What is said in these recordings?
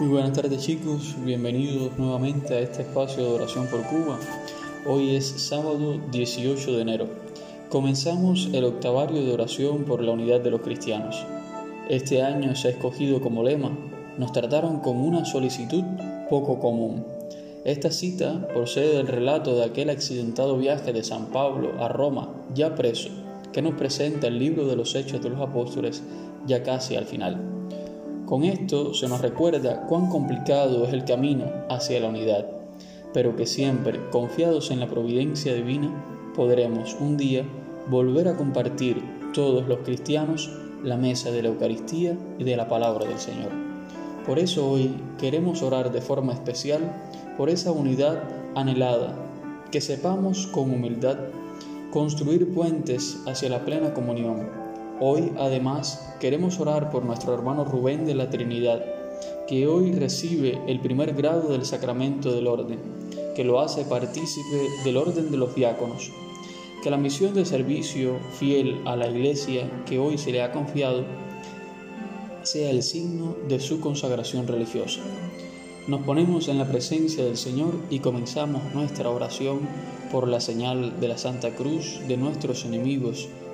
Muy buenas tardes chicos, bienvenidos nuevamente a este espacio de oración por Cuba. Hoy es sábado 18 de enero. Comenzamos el octavario de oración por la unidad de los cristianos. Este año se ha escogido como lema, nos trataron con una solicitud poco común. Esta cita procede del relato de aquel accidentado viaje de San Pablo a Roma, ya preso, que nos presenta el libro de los Hechos de los Apóstoles ya casi al final. Con esto se nos recuerda cuán complicado es el camino hacia la unidad, pero que siempre, confiados en la providencia divina, podremos un día volver a compartir todos los cristianos la mesa de la Eucaristía y de la palabra del Señor. Por eso hoy queremos orar de forma especial por esa unidad anhelada, que sepamos con humildad construir puentes hacia la plena comunión. Hoy además queremos orar por nuestro hermano Rubén de la Trinidad, que hoy recibe el primer grado del sacramento del orden, que lo hace partícipe del orden de los diáconos. Que la misión de servicio fiel a la Iglesia que hoy se le ha confiado sea el signo de su consagración religiosa. Nos ponemos en la presencia del Señor y comenzamos nuestra oración por la señal de la Santa Cruz de nuestros enemigos.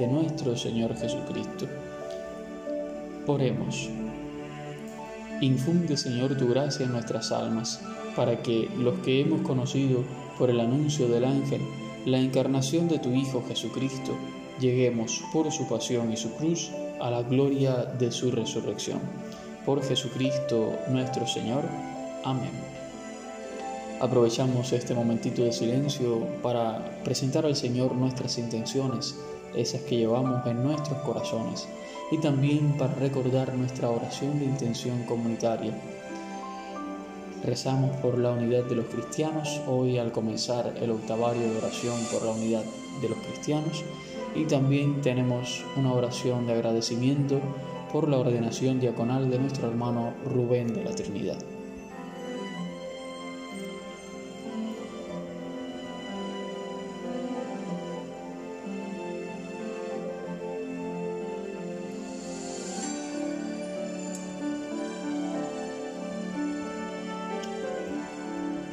de nuestro Señor Jesucristo. Oremos. Infunde, Señor, tu gracia en nuestras almas, para que los que hemos conocido por el anuncio del ángel la encarnación de tu Hijo Jesucristo, lleguemos por su pasión y su cruz a la gloria de su resurrección. Por Jesucristo nuestro Señor. Amén. Aprovechamos este momentito de silencio para presentar al Señor nuestras intenciones, esas que llevamos en nuestros corazones, y también para recordar nuestra oración de intención comunitaria. Rezamos por la unidad de los cristianos hoy al comenzar el octavario de oración por la unidad de los cristianos y también tenemos una oración de agradecimiento por la ordenación diaconal de nuestro hermano Rubén de la Trinidad.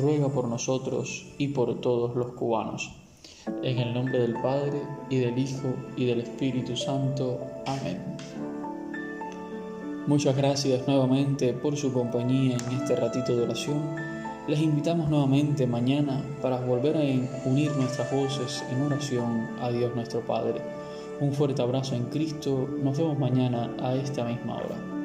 ruega por nosotros y por todos los cubanos. En el nombre del Padre, y del Hijo, y del Espíritu Santo. Amén. Muchas gracias nuevamente por su compañía en este ratito de oración. Les invitamos nuevamente mañana para volver a unir nuestras voces en oración a Dios nuestro Padre. Un fuerte abrazo en Cristo. Nos vemos mañana a esta misma hora.